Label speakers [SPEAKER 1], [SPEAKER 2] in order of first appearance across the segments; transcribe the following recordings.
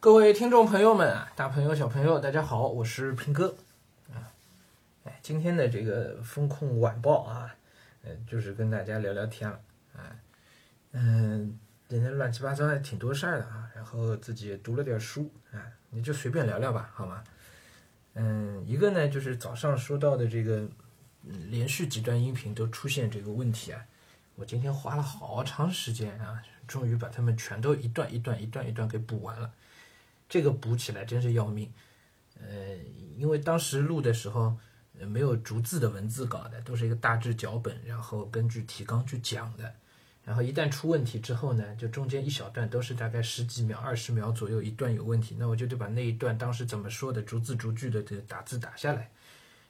[SPEAKER 1] 各位听众朋友们啊，大朋友小朋友，大家好，我是平哥啊。哎，今天的这个风控晚报啊，呃，就是跟大家聊聊天了啊。嗯，今天乱七八糟还挺多事儿的啊，然后自己也读了点书啊，你就随便聊聊吧，好吗？嗯，一个呢就是早上说到的这个，连续几段音频都出现这个问题啊，我今天花了好长时间啊，终于把它们全都一段一段一段一段给补完了。这个补起来真是要命，呃，因为当时录的时候呃没有逐字的文字稿的，都是一个大致脚本，然后根据提纲去讲的。然后一旦出问题之后呢，就中间一小段都是大概十几秒、二十秒左右一段有问题，那我就得把那一段当时怎么说的，逐字逐句的这打字打下来，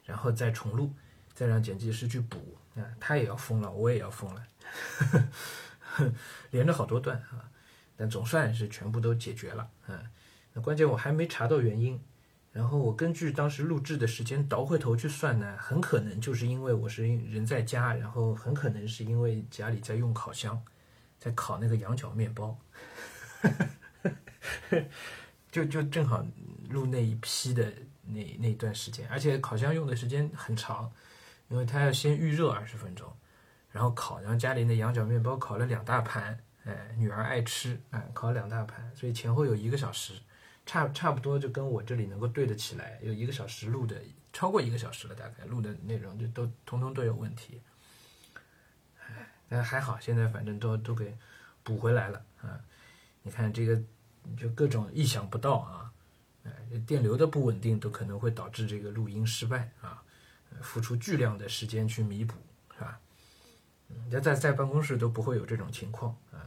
[SPEAKER 1] 然后再重录，再让剪辑师去补啊，他也要疯了，我也要疯了，连着好多段啊，但总算是全部都解决了，嗯。关键我还没查到原因，然后我根据当时录制的时间倒回头去算呢，很可能就是因为我是人在家，然后很可能是因为家里在用烤箱，在烤那个羊角面包，就就正好录那一批的那那段时间，而且烤箱用的时间很长，因为它要先预热二十分钟，然后烤，然后家里那羊角面包烤了两大盘，哎，女儿爱吃，哎，烤两大盘，所以前后有一个小时。差差不多就跟我这里能够对得起来，有一个小时录的，超过一个小时了，大概录的内容就都通通都有问题。哎，但还好，现在反正都都给补回来了啊！你看这个，就各种意想不到啊！哎，电流的不稳定都可能会导致这个录音失败啊，付出巨量的时间去弥补，是吧？嗯，在在办公室都不会有这种情况啊！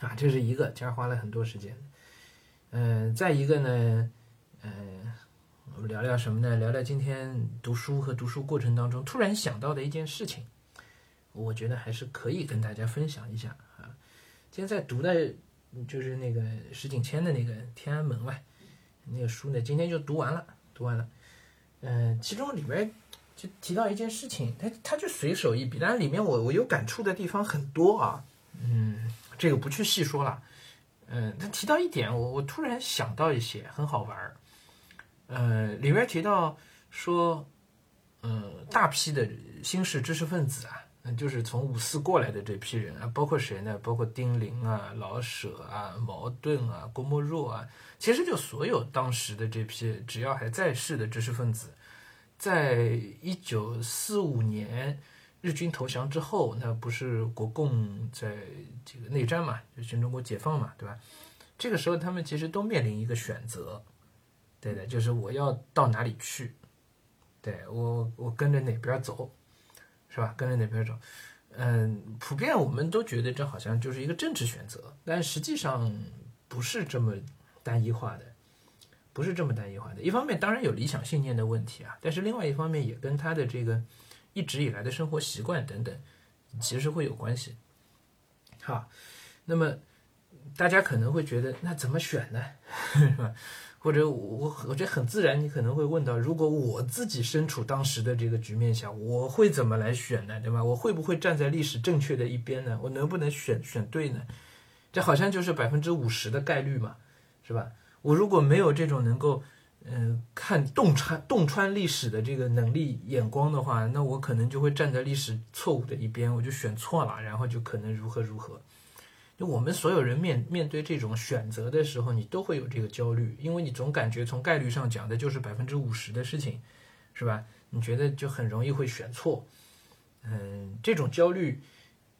[SPEAKER 1] 啊，这是一个，今儿花了很多时间。嗯，再一个呢，嗯，我们聊聊什么呢？聊聊今天读书和读书过程当中突然想到的一件事情，我觉得还是可以跟大家分享一下啊。今天在读的，就是那个石景谦的那个《天安门外》那个书呢，今天就读完了，读完了。嗯，其中里面就提到一件事情，他他就随手一笔，但是里面我我有感触的地方很多啊。嗯，这个不去细说了。嗯，他提到一点，我我突然想到一些很好玩儿。呃，里面提到说，嗯，大批的新式知识分子啊，嗯，就是从五四过来的这批人啊，包括谁呢？包括丁玲啊、老舍啊、茅盾啊、郭沫若啊，其实就所有当时的这批只要还在世的知识分子，在一九四五年。日军投降之后，那不是国共在这个内战嘛，就全中国解放嘛，对吧？这个时候他们其实都面临一个选择，对的，就是我要到哪里去，对我我跟着哪边走，是吧？跟着哪边走，嗯，普遍我们都觉得这好像就是一个政治选择，但实际上不是这么单一化的，不是这么单一化的。一方面当然有理想信念的问题啊，但是另外一方面也跟他的这个。一直以来的生活习惯等等，其实会有关系。好，那么大家可能会觉得，那怎么选呢？或者我我觉得很自然，你可能会问到，如果我自己身处当时的这个局面下，我会怎么来选呢？对吧？我会不会站在历史正确的一边呢？我能不能选选对呢？这好像就是百分之五十的概率嘛，是吧？我如果没有这种能够。嗯，看洞穿洞穿历史的这个能力眼光的话，那我可能就会站在历史错误的一边，我就选错了，然后就可能如何如何。就我们所有人面面对这种选择的时候，你都会有这个焦虑，因为你总感觉从概率上讲的就是百分之五十的事情，是吧？你觉得就很容易会选错。嗯，这种焦虑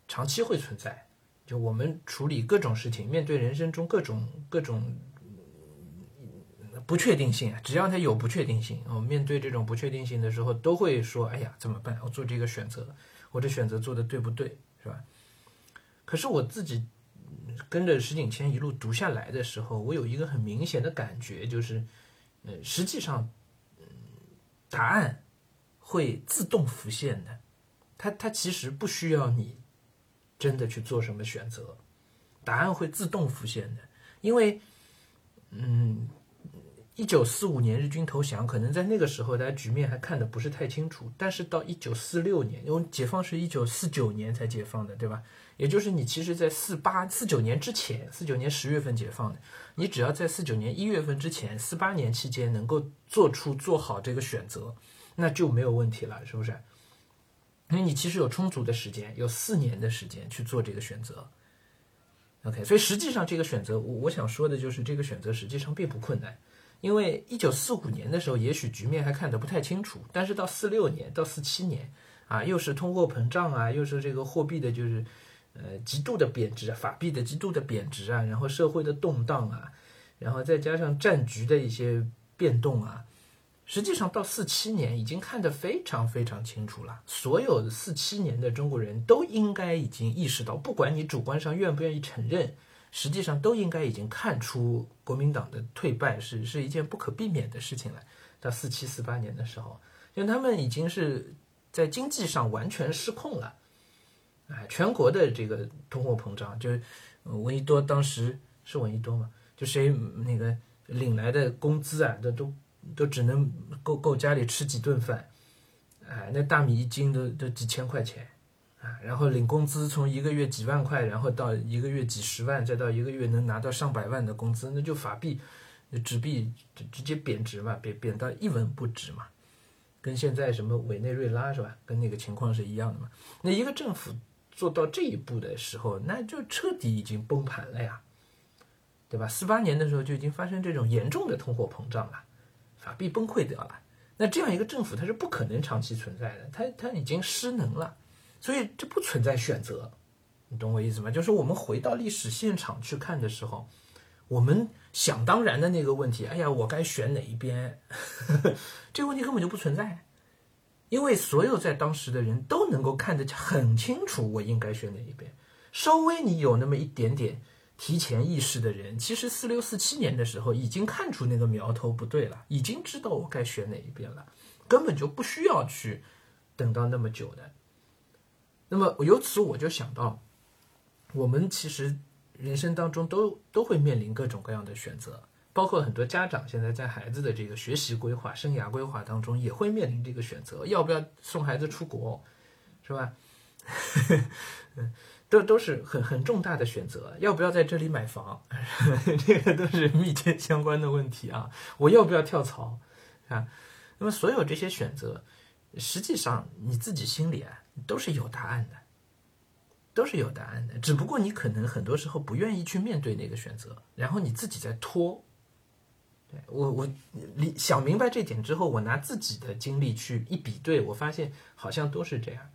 [SPEAKER 1] 长期会存在。就我们处理各种事情，面对人生中各种各种。不确定性啊，只要它有不确定性，我面对这种不确定性的时候，都会说：“哎呀，怎么办？我做这个选择，我这选择做的对不对？是吧？”可是我自己跟着石景谦一路读下来的时候，我有一个很明显的感觉，就是，呃，实际上，嗯，答案会自动浮现的，它它其实不需要你真的去做什么选择，答案会自动浮现的，因为，嗯。一九四五年日军投降，可能在那个时候大家局面还看得不是太清楚。但是到一九四六年，因为解放是一九四九年才解放的，对吧？也就是你其实，在四八四九年之前，四九年十月份解放的，你只要在四九年一月份之前，四八年期间能够做出做好这个选择，那就没有问题了，是不是？因为你其实有充足的时间，有四年的时间去做这个选择。OK，所以实际上这个选择，我我想说的就是这个选择实际上并不困难，因为一九四五年的时候，也许局面还看得不太清楚，但是到四六年到四七年啊，又是通货膨胀啊，又是这个货币的就是。呃，极度的贬值，法币的极度的贬值啊，然后社会的动荡啊，然后再加上战局的一些变动啊，实际上到四七年已经看得非常非常清楚了。所有四七年的中国人都应该已经意识到，不管你主观上愿不愿意承认，实际上都应该已经看出国民党的退败是是一件不可避免的事情了。到四七四八年的时候，因为他们已经是在经济上完全失控了。哎，全国的这个通货膨胀，就是闻一多当时是闻一多嘛，就谁那个领来的工资啊，都都都只能够够家里吃几顿饭，哎，那大米一斤都都几千块钱，啊，然后领工资从一个月几万块，然后到一个月几十万，再到一个月能拿到上百万的工资，那就法币、纸币直直接贬值嘛，贬贬到一文不值嘛，跟现在什么委内瑞拉是吧，跟那个情况是一样的嘛，那一个政府。做到这一步的时候，那就彻底已经崩盘了呀，对吧？四八年的时候就已经发生这种严重的通货膨胀了，法币崩溃掉了。那这样一个政府，它是不可能长期存在的，它它已经失能了，所以这不存在选择，你懂我意思吗？就是我们回到历史现场去看的时候，我们想当然的那个问题，哎呀，我该选哪一边？这个问题根本就不存在。因为所有在当时的人都能够看得很清楚，我应该选哪一边。稍微你有那么一点点提前意识的人，其实四六四七年的时候已经看出那个苗头不对了，已经知道我该选哪一边了，根本就不需要去等到那么久的。那么由此我就想到，我们其实人生当中都都会面临各种各样的选择。包括很多家长现在在孩子的这个学习规划、生涯规划当中，也会面临这个选择：要不要送孩子出国，是吧？嗯，都都是很很重大的选择。要不要在这里买房？这个都是密切相关的问题啊！我要不要跳槽？啊？那么所有这些选择，实际上你自己心里啊都是有答案的，都是有答案的。只不过你可能很多时候不愿意去面对那个选择，然后你自己在拖。我我理想明白这点之后，我拿自己的经历去一比对，我发现好像都是这样，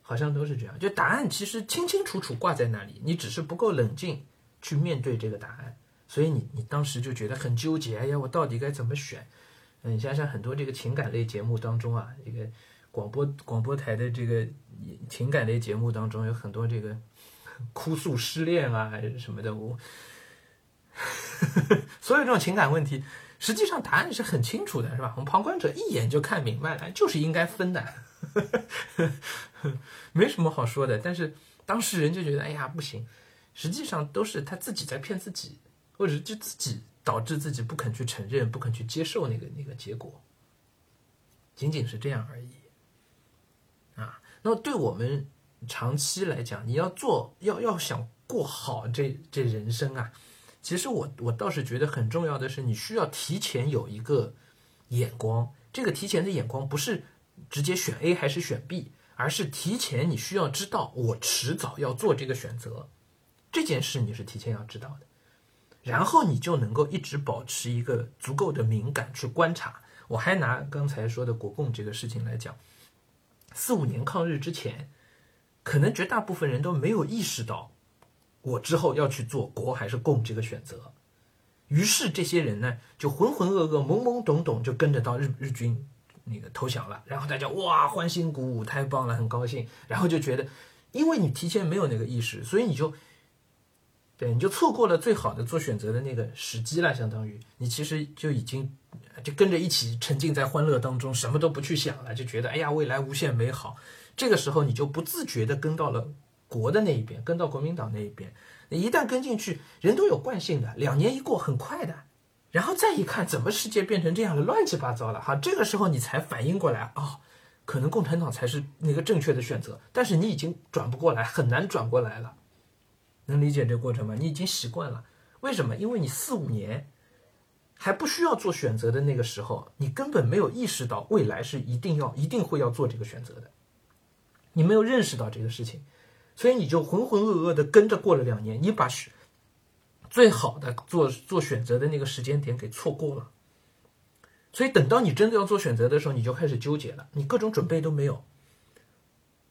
[SPEAKER 1] 好像都是这样。就答案其实清清楚楚挂在那里，你只是不够冷静去面对这个答案，所以你你当时就觉得很纠结。哎呀，我到底该怎么选？嗯，你想想很多这个情感类节目当中啊，这个广播广播台的这个情感类节目当中有很多这个哭诉失恋啊什么的，我。所有这种情感问题，实际上答案是很清楚的，是吧？我们旁观者一眼就看明白了，就是应该分的，呵呵呵没什么好说的。但是当事人就觉得，哎呀，不行，实际上都是他自己在骗自己，或者就自己导致自己不肯去承认、不肯去接受那个那个结果，仅仅是这样而已。那么对我们长期来讲，你要做，要要想过好这这人生啊。其实我我倒是觉得很重要的是，你需要提前有一个眼光。这个提前的眼光不是直接选 A 还是选 B，而是提前你需要知道我迟早要做这个选择，这件事你是提前要知道的。然后你就能够一直保持一个足够的敏感去观察。我还拿刚才说的国共这个事情来讲，四五年抗日之前，可能绝大部分人都没有意识到。我之后要去做国还是共这个选择，于是这些人呢就浑浑噩噩、懵懵懂懂就跟着到日日军那个投降了，然后大家哇欢欣鼓舞，太棒了，很高兴，然后就觉得，因为你提前没有那个意识，所以你就，对，你就错过了最好的做选择的那个时机了，相当于你其实就已经就跟着一起沉浸在欢乐当中，什么都不去想了，就觉得哎呀未来无限美好，这个时候你就不自觉的跟到了。国的那一边跟到国民党那一边，一旦跟进去，人都有惯性的，两年一过很快的，然后再一看，怎么世界变成这样了，乱七八糟了？哈，这个时候你才反应过来，哦，可能共产党才是那个正确的选择。但是你已经转不过来，很难转过来了。能理解这个过程吗？你已经习惯了。为什么？因为你四五年还不需要做选择的那个时候，你根本没有意识到未来是一定要、一定会要做这个选择的。你没有认识到这个事情，所以你就浑浑噩噩的跟着过了两年，你把最好的做做选择的那个时间点给错过了。所以等到你真的要做选择的时候，你就开始纠结了，你各种准备都没有，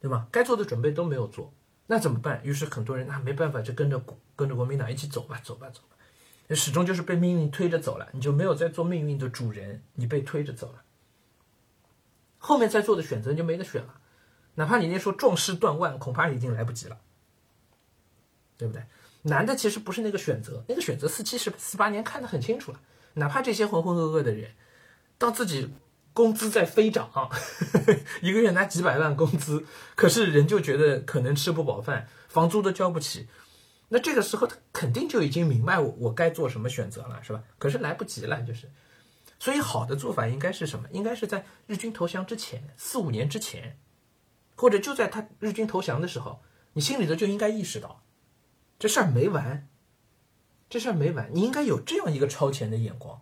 [SPEAKER 1] 对吧？该做的准备都没有做。那怎么办？于是很多人那没办法，就跟着跟着国民党一起走吧，走吧，走吧，始终就是被命运推着走了，你就没有在做命运的主人，你被推着走了。后面再做的选择就没得选了，哪怕你那时候壮士断腕，恐怕已经来不及了，对不对？难的其实不是那个选择，那个选择四七十四八年看得很清楚了，哪怕这些浑浑噩噩的人，到自己。工资在飞涨，一个月拿几百万工资，可是人就觉得可能吃不饱饭，房租都交不起。那这个时候他肯定就已经明白我我该做什么选择了，是吧？可是来不及了，就是。所以好的做法应该是什么？应该是在日军投降之前四五年之前，或者就在他日军投降的时候，你心里头就应该意识到，这事儿没完，这事儿没完，你应该有这样一个超前的眼光。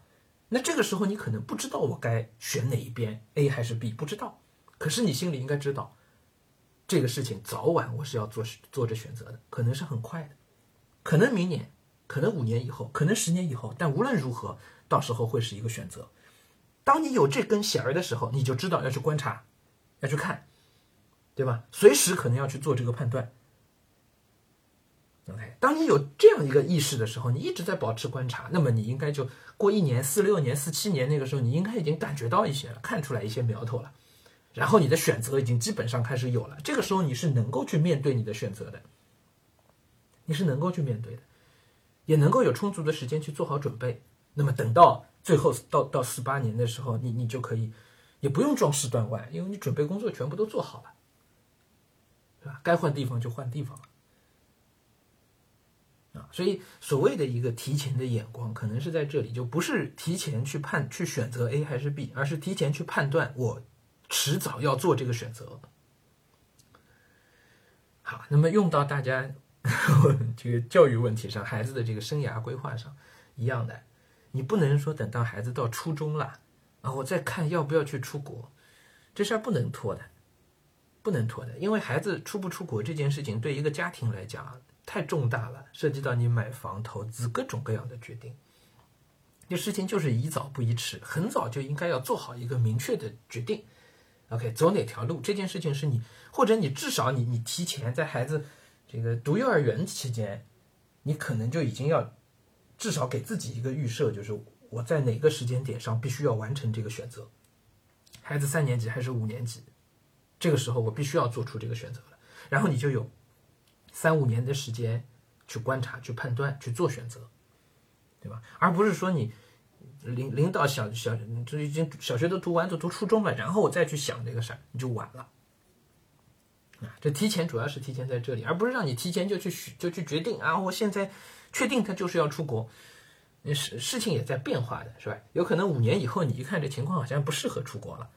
[SPEAKER 1] 那这个时候你可能不知道我该选哪一边，A 还是 B，不知道。可是你心里应该知道，这个事情早晚我是要做做着选择的，可能是很快的，可能明年，可能五年以后，可能十年以后。但无论如何，到时候会是一个选择。当你有这根弦儿的时候，你就知道要去观察，要去看，对吧？随时可能要去做这个判断。OK，当你有这样一个意识的时候，你一直在保持观察，那么你应该就过一年、四六年、四七年那个时候，你应该已经感觉到一些了，看出来一些苗头了，然后你的选择已经基本上开始有了。这个时候你是能够去面对你的选择的，你是能够去面对的，也能够有充足的时间去做好准备。那么等到最后到到四八年的时候，你你就可以也不用壮士断腕，因为你准备工作全部都做好了，是吧？该换地方就换地方了。啊，所以所谓的一个提前的眼光，可能是在这里，就不是提前去判去选择 A 还是 B，而是提前去判断我迟早要做这个选择。好，那么用到大家 这个教育问题上，孩子的这个生涯规划上一样的，你不能说等到孩子到初中了啊，我再看要不要去出国，这事儿不能拖的，不能拖的，因为孩子出不出国这件事情，对一个家庭来讲。太重大了，涉及到你买房、投资各种各样的决定。这事情就是宜早不宜迟，很早就应该要做好一个明确的决定。OK，走哪条路？这件事情是你，或者你至少你你提前在孩子这个读幼儿园期间，你可能就已经要至少给自己一个预设，就是我在哪个时间点上必须要完成这个选择。孩子三年级还是五年级，这个时候我必须要做出这个选择了，然后你就有。三五年的时间去观察、去判断、去做选择，对吧？而不是说你领领导小小这已经小学都读完，都读初中了，然后我再去想这个事儿，你就晚了。啊，这提前主要是提前在这里，而不是让你提前就去就去决定啊！我现在确定他就是要出国，事事情也在变化的，是吧？有可能五年以后你一看这情况好像不适合出国了，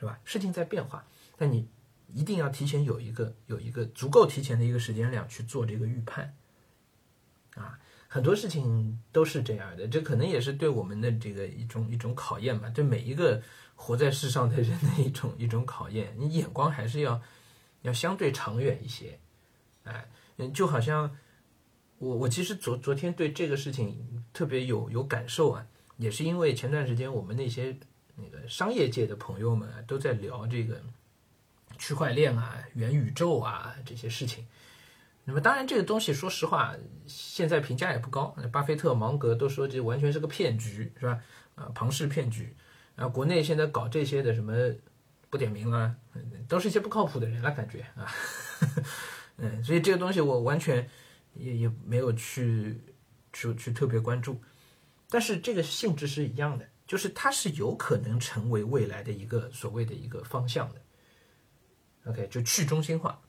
[SPEAKER 1] 是吧？事情在变化，但你。一定要提前有一个有一个足够提前的一个时间量去做这个预判，啊，很多事情都是这样的，这可能也是对我们的这个一种一种考验吧，对每一个活在世上的人的一种 一种考验。你眼光还是要要相对长远一些，哎，就好像我我其实昨昨天对这个事情特别有有感受啊，也是因为前段时间我们那些那个商业界的朋友们啊都在聊这个。区块链啊，元宇宙啊，这些事情，那么当然这个东西，说实话，现在评价也不高。巴菲特、芒格都说这完全是个骗局，是吧？啊，庞氏骗局。啊，国内现在搞这些的什么不点名了，都是一些不靠谱的人了，感觉啊。嗯，所以这个东西我完全也也没有去去去特别关注。但是这个性质是一样的，就是它是有可能成为未来的一个所谓的一个方向的。OK，就去中心化。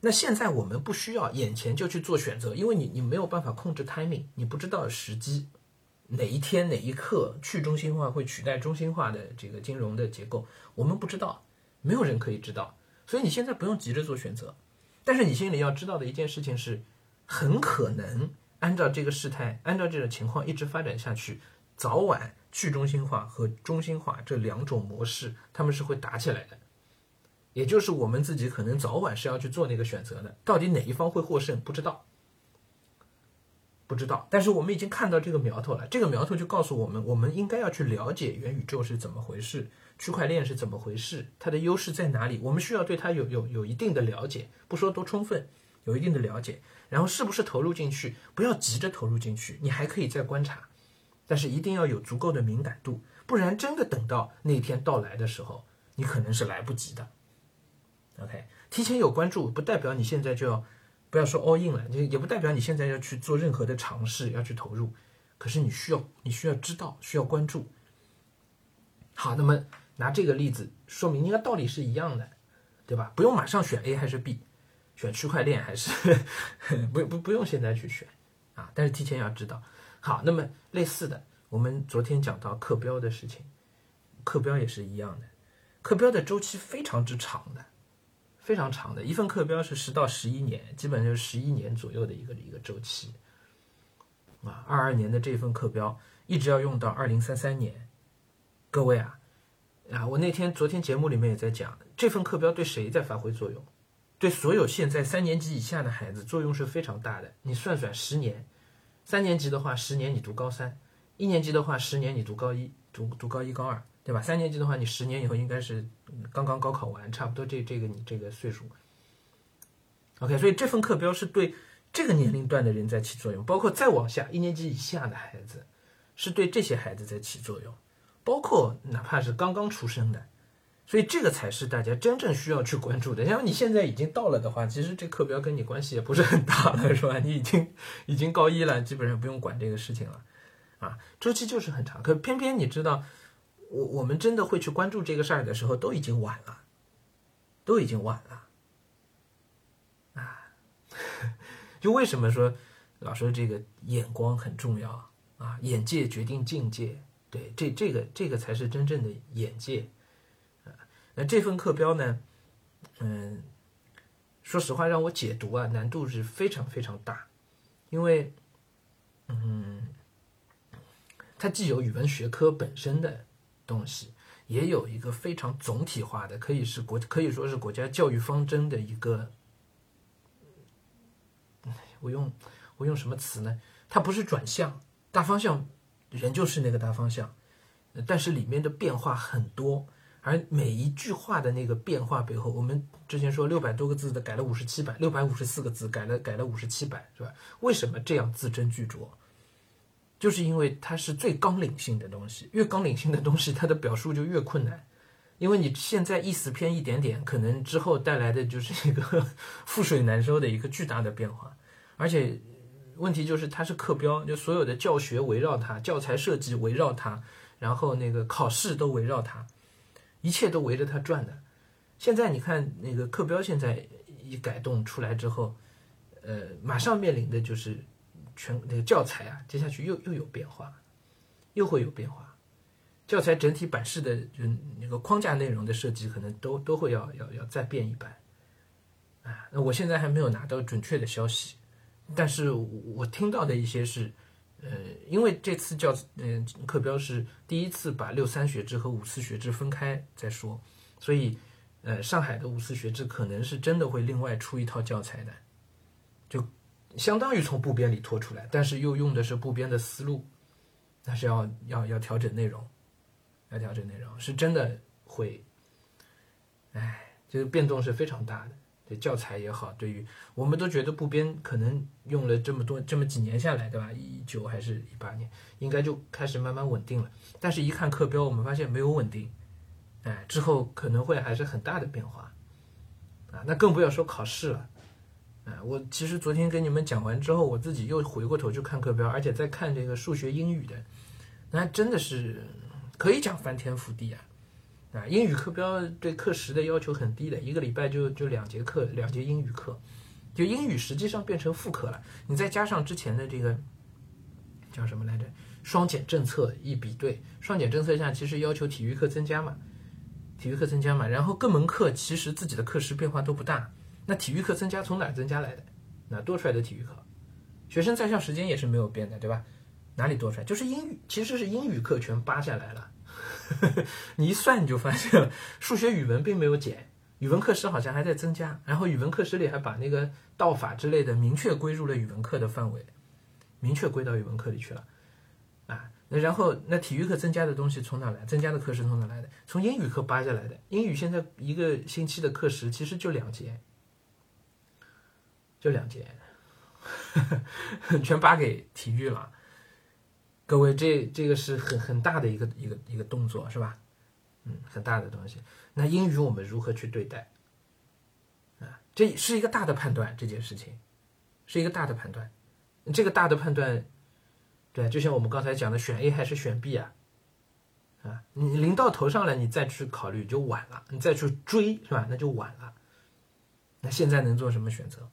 [SPEAKER 1] 那现在我们不需要眼前就去做选择，因为你你没有办法控制 timing，你不知道时机，哪一天哪一刻去中心化会取代中心化的这个金融的结构，我们不知道，没有人可以知道。所以你现在不用急着做选择，但是你心里要知道的一件事情是，很可能按照这个事态，按照这种情况一直发展下去，早晚去中心化和中心化这两种模式，他们是会打起来的。也就是我们自己可能早晚是要去做那个选择的，到底哪一方会获胜，不知道，不知道。但是我们已经看到这个苗头了，这个苗头就告诉我们，我们应该要去了解元宇宙是怎么回事。区块链是怎么回事？它的优势在哪里？我们需要对它有有有一定的了解，不说多充分，有一定的了解。然后是不是投入进去？不要急着投入进去，你还可以再观察，但是一定要有足够的敏感度，不然真的等到那天到来的时候，你可能是来不及的。OK，提前有关注，不代表你现在就要不要说 all in 了，也也不代表你现在要去做任何的尝试，要去投入。可是你需要你需要知道，需要关注。好，那么。拿这个例子说明，应该道理是一样的，对吧？不用马上选 A 还是 B，选区块链还是 不不不用现在去选啊？但是提前要知道。好，那么类似的，我们昨天讲到课标的事情，课标也是一样的，课标的周期非常之长的，非常长的，一份课标是十到十一年，基本就是十一年左右的一个一个周期啊。二二年的这份课标一直要用到二零三三年，各位啊。啊，我那天昨天节目里面也在讲，这份课标对谁在发挥作用？对所有现在三年级以下的孩子作用是非常大的。你算算，十年，三年级的话，十年你读高三；一年级的话，十年你读高一，读读高一高二，对吧？三年级的话，你十年以后应该是刚刚高考完，差不多这这个你这个岁数。OK，所以这份课标是对这个年龄段的人在起作用，包括再往下一年级以下的孩子，是对这些孩子在起作用。包括哪怕是刚刚出生的，所以这个才是大家真正需要去关注的。像你现在已经到了的话，其实这课标跟你关系也不是很大了，是吧？你已经已经高一了，基本上不用管这个事情了，啊，周期就是很长。可偏偏你知道，我我们真的会去关注这个事儿的时候，都已经晚了，都已经晚了，啊，就为什么说老说这个眼光很重要啊？眼界决定境界。对，这这个这个才是真正的眼界，啊，那这份课标呢，嗯，说实话让我解读啊，难度是非常非常大，因为，嗯，它既有语文学科本身的东西，也有一个非常总体化的，可以是国可以说是国家教育方针的一个，我用我用什么词呢？它不是转向，大方向。人就是那个大方向，但是里面的变化很多，而每一句话的那个变化背后，我们之前说六百多个字的改了五十七百，六百五十四个字改了改了五十七百，是吧？为什么这样字斟句酌？就是因为它是最纲领性的东西，越纲领性的东西，它的表述就越困难，因为你现在意思偏一点点，可能之后带来的就是一个 覆水难收的一个巨大的变化，而且。问题就是它是课标，就所有的教学围绕它，教材设计围绕它，然后那个考试都围绕它，一切都围着它转的。现在你看那个课标，现在一改动出来之后，呃，马上面临的就是全那个教材啊，接下去又又有变化，又会有变化。教材整体版式的就那个框架内容的设计，可能都都会要要要再变一版。啊，那我现在还没有拿到准确的消息。但是我听到的一些是，呃，因为这次教嗯课标是第一次把六三学制和五四学制分开再说，所以呃上海的五四学制可能是真的会另外出一套教材的，相当于从部编里拖出来，但是又用的是部编的思路，那是要要要调整内容，要调整内容是真的会，哎，这个变动是非常大的。对教材也好，对于我们都觉得部编可能用了这么多这么几年下来，对吧？一九还是一八年，应该就开始慢慢稳定了。但是，一看课标，我们发现没有稳定，哎，之后可能会还是很大的变化，啊，那更不要说考试了，我其实昨天跟你们讲完之后，我自己又回过头去看课标，而且在看这个数学英语的，那真的是可以讲翻天覆地啊。啊，英语课标对课时的要求很低的，一个礼拜就就两节课，两节英语课，就英语实际上变成副课了。你再加上之前的这个叫什么来着？双减政策一比对，双减政策下其实要求体育课增加嘛，体育课增加嘛，然后各门课其实自己的课时变化都不大，那体育课增加从哪儿增加来的？哪多出来的体育课？学生在校时间也是没有变的，对吧？哪里多出来？就是英语，其实是英语课全扒下来了。你一算你就发现了，数学、语文并没有减，语文课时好像还在增加，然后语文课时里还把那个道法之类的明确归入了语文课的范围，明确归到语文课里去了。啊，那然后那体育课增加的东西从哪来？增加的课时从哪来的？从英语课扒下来的。英语现在一个星期的课时其实就两节，就两节，全扒给体育了。各位，这这个是很很大的一个一个一个动作，是吧？嗯，很大的东西。那英语我们如何去对待？啊，这是一个大的判断，这件事情是一个大的判断。这个大的判断，对，就像我们刚才讲的，选 A 还是选 B 啊？啊，你临到头上了，你再去考虑就晚了，你再去追，是吧？那就晚了。那现在能做什么选择？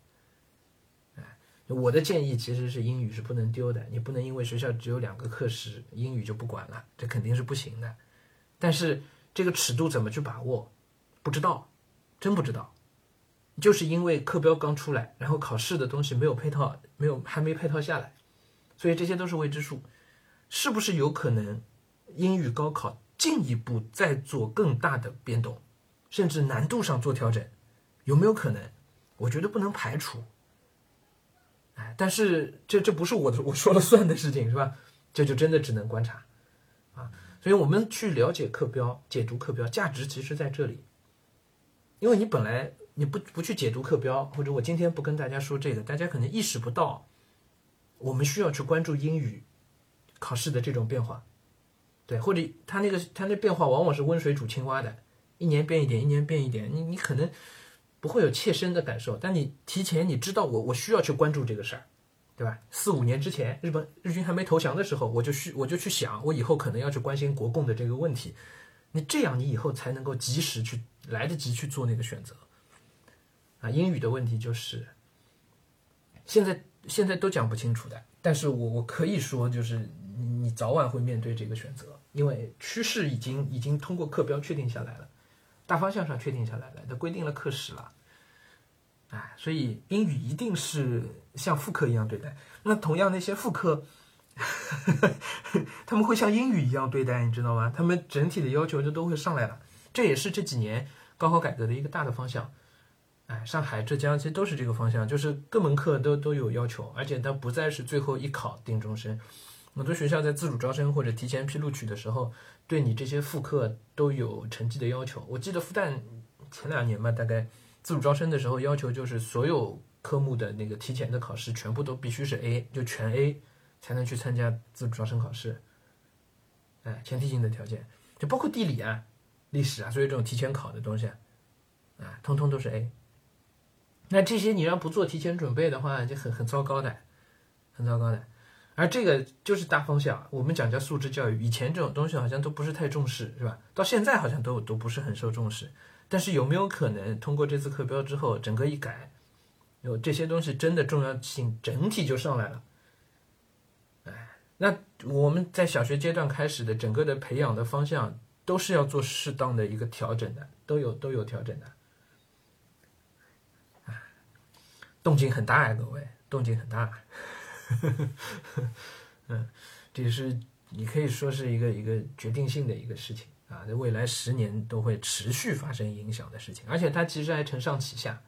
[SPEAKER 1] 我的建议其实是英语是不能丢的，你不能因为学校只有两个课时，英语就不管了，这肯定是不行的。但是这个尺度怎么去把握，不知道，真不知道。就是因为课标刚出来，然后考试的东西没有配套，没有还没配套下来，所以这些都是未知数。是不是有可能英语高考进一步再做更大的变动，甚至难度上做调整？有没有可能？我觉得不能排除。哎，但是这这不是我的 我说了算的事情，是吧？这就真的只能观察，啊，所以我们去了解课标、解读课标，价值其实在这里。因为你本来你不不去解读课标，或者我今天不跟大家说这个，大家可能意识不到，我们需要去关注英语考试的这种变化，对，或者它那个它那变化往往是温水煮青蛙的，一年变一点，一年变一点，你你可能。不会有切身的感受，但你提前你知道我我需要去关注这个事儿，对吧？四五年之前，日本日军还没投降的时候，我就需我就去想，我以后可能要去关心国共的这个问题。你这样，你以后才能够及时去来得及去做那个选择。啊，英语的问题就是现在现在都讲不清楚的，但是我我可以说，就是你你早晚会面对这个选择，因为趋势已经已经通过课标确定下来了，大方向上确定下来了，它规定了课时了。所以英语一定是像副科一样对待。那同样那些副科，他们会像英语一样对待，你知道吗？他们整体的要求就都会上来了。这也是这几年高考改革的一个大的方向。哎，上海、浙江其实都是这个方向，就是各门课都都有要求，而且它不再是最后一考定终身。很多学校在自主招生或者提前批录取的时候，对你这些副课都有成绩的要求。我记得复旦前两年吧，大概。自主招生的时候要求就是所有科目的那个提前的考试全部都必须是 A，就全 A 才能去参加自主招生考试。哎，前提性的条件就包括地理啊、历史啊，所有这种提前考的东西，啊，啊通通都是 A。那这些你让不做提前准备的话，就很很糟糕的，很糟糕的。而这个就是大方向，我们讲叫素质教育，以前这种东西好像都不是太重视，是吧？到现在好像都都不是很受重视。但是有没有可能通过这次课标之后，整个一改，有这些东西真的重要性整体就上来了？哎，那我们在小学阶段开始的整个的培养的方向都是要做适当的一个调整的，都有都有调整的。哎，动静很大呀，各位，动静很大。嗯，这是你可以说是一个一个决定性的一个事情。啊，在未来十年都会持续发生影响的事情，而且它其实还承上启下。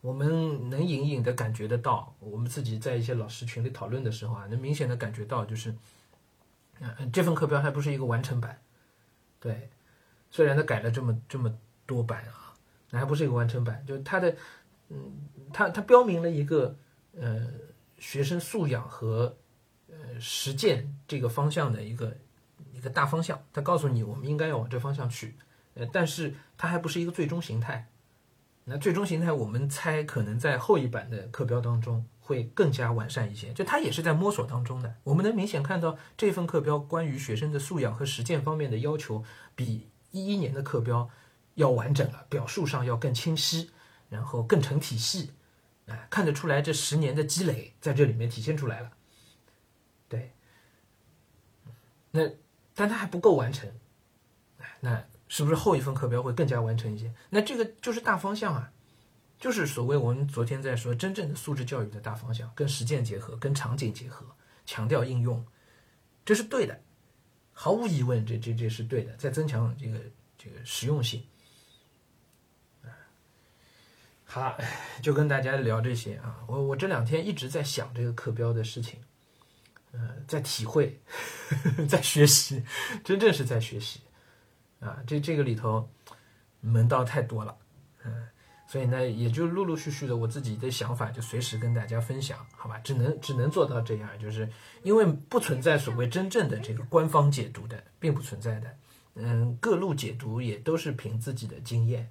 [SPEAKER 1] 我们能隐隐的感觉得到，我们自己在一些老师群里讨论的时候啊，能明显的感觉到，就是，嗯，这份课标还不是一个完成版，对，虽然它改了这么这么多版啊，那还不是一个完成版，就是它的，嗯，它它标明了一个呃学生素养和呃实践这个方向的一个。一个大方向，他告诉你我们应该要往这方向去，呃，但是它还不是一个最终形态。那最终形态，我们猜可能在后一版的课标当中会更加完善一些，就它也是在摸索当中的。我们能明显看到这份课标关于学生的素养和实践方面的要求，比一一年的课标要完整了，表述上要更清晰，然后更成体系，哎，看得出来这十年的积累在这里面体现出来了。对。那但它还不够完成，那是不是后一份课标会更加完成一些？那这个就是大方向啊，就是所谓我们昨天在说真正的素质教育的大方向，跟实践结合，跟场景结合，强调应用，这是对的，毫无疑问，这这这是对的，在增强这个这个实用性。好，就跟大家聊这些啊。我我这两天一直在想这个课标的事情，呃，在体会，在学习，真正是在学习啊。这这个里头门道太多了，嗯，所以呢，也就陆陆续续的我自己的想法就随时跟大家分享，好吧？只能只能做到这样，就是因为不存在所谓真正的这个官方解读的，并不存在的。嗯，各路解读也都是凭自己的经验。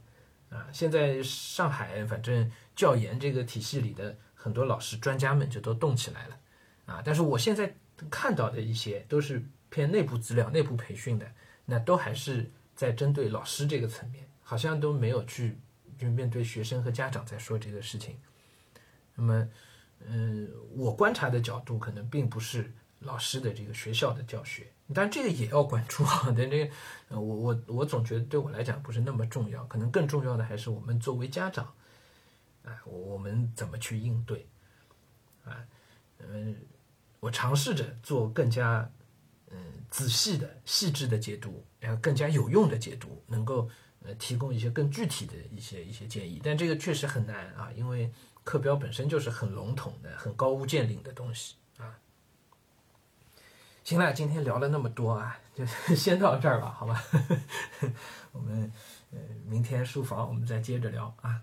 [SPEAKER 1] 啊，现在上海反正教研这个体系里的很多老师专家们就都动起来了，啊，但是我现在看到的一些都是偏内部资料、内部培训的，那都还是在针对老师这个层面，好像都没有去就面对学生和家长在说这个事情。那么，嗯，我观察的角度可能并不是老师的这个学校的教学。但这个也要关注啊！但这个，我我我总觉得对我来讲不是那么重要，可能更重要的还是我们作为家长，啊，我们怎么去应对，啊，嗯，我尝试着做更加嗯仔细的、细致的解读，然后更加有用的解读，能够呃提供一些更具体的一些一些建议。但这个确实很难啊，因为课标本身就是很笼统的、很高屋建瓴的东西啊。行了，今天聊了那么多啊，就 先到这儿吧，好吧？我们呃明天书房我们再接着聊啊。